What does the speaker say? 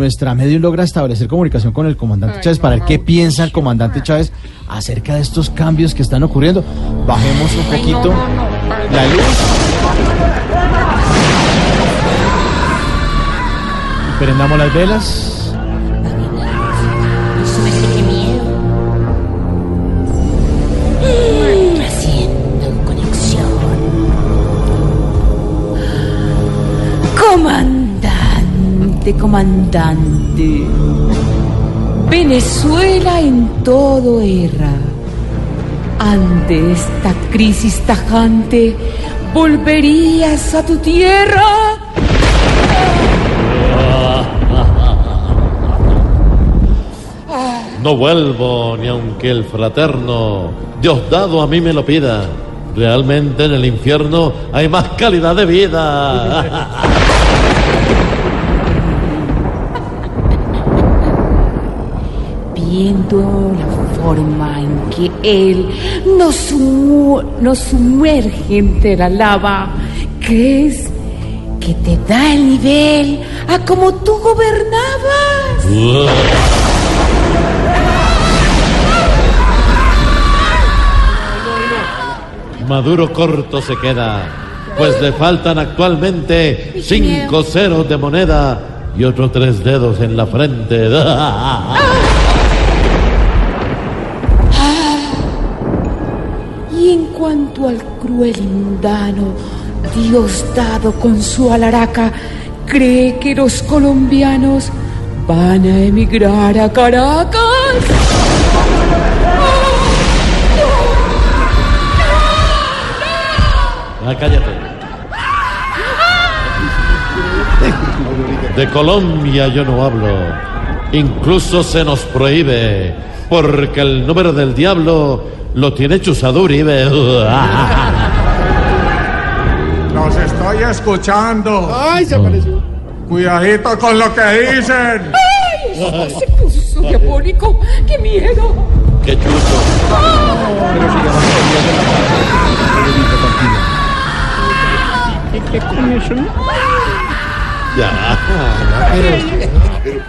Nuestra medium logra establecer comunicación con el comandante Chávez para ver qué piensa el comandante Chávez acerca de estos cambios que están ocurriendo. Bajemos un poquito la luz. Prendamos las velas. Comandante. Venezuela en todo erra. Ante esta crisis tajante, ¿volverías a tu tierra? No vuelvo ni aunque el fraterno Diosdado a mí me lo pida. Realmente en el infierno hay más calidad de vida. viendo la forma en que Él nos, sumu- nos sumerge entre la lava, ¿crees que te da el nivel a como tú gobernabas? Maduro corto se queda, pues le faltan actualmente cinco ceros de moneda y otros tres dedos en la frente. cuanto al cruel mundano, Diosdado con su alaraca, cree que los colombianos van a emigrar a Caracas. Ah, cállate. De Colombia yo no hablo. Incluso se nos prohíbe. Porque el número del diablo lo tiene Chusado Uribe. Los estoy escuchando. ¡Ay, se apareció! Cuidadito con lo que dicen. Se puso diabólico. ¡Qué miedo! ¡Qué chuzo! Pero si ya quería hacer la parte. Ya. Pero-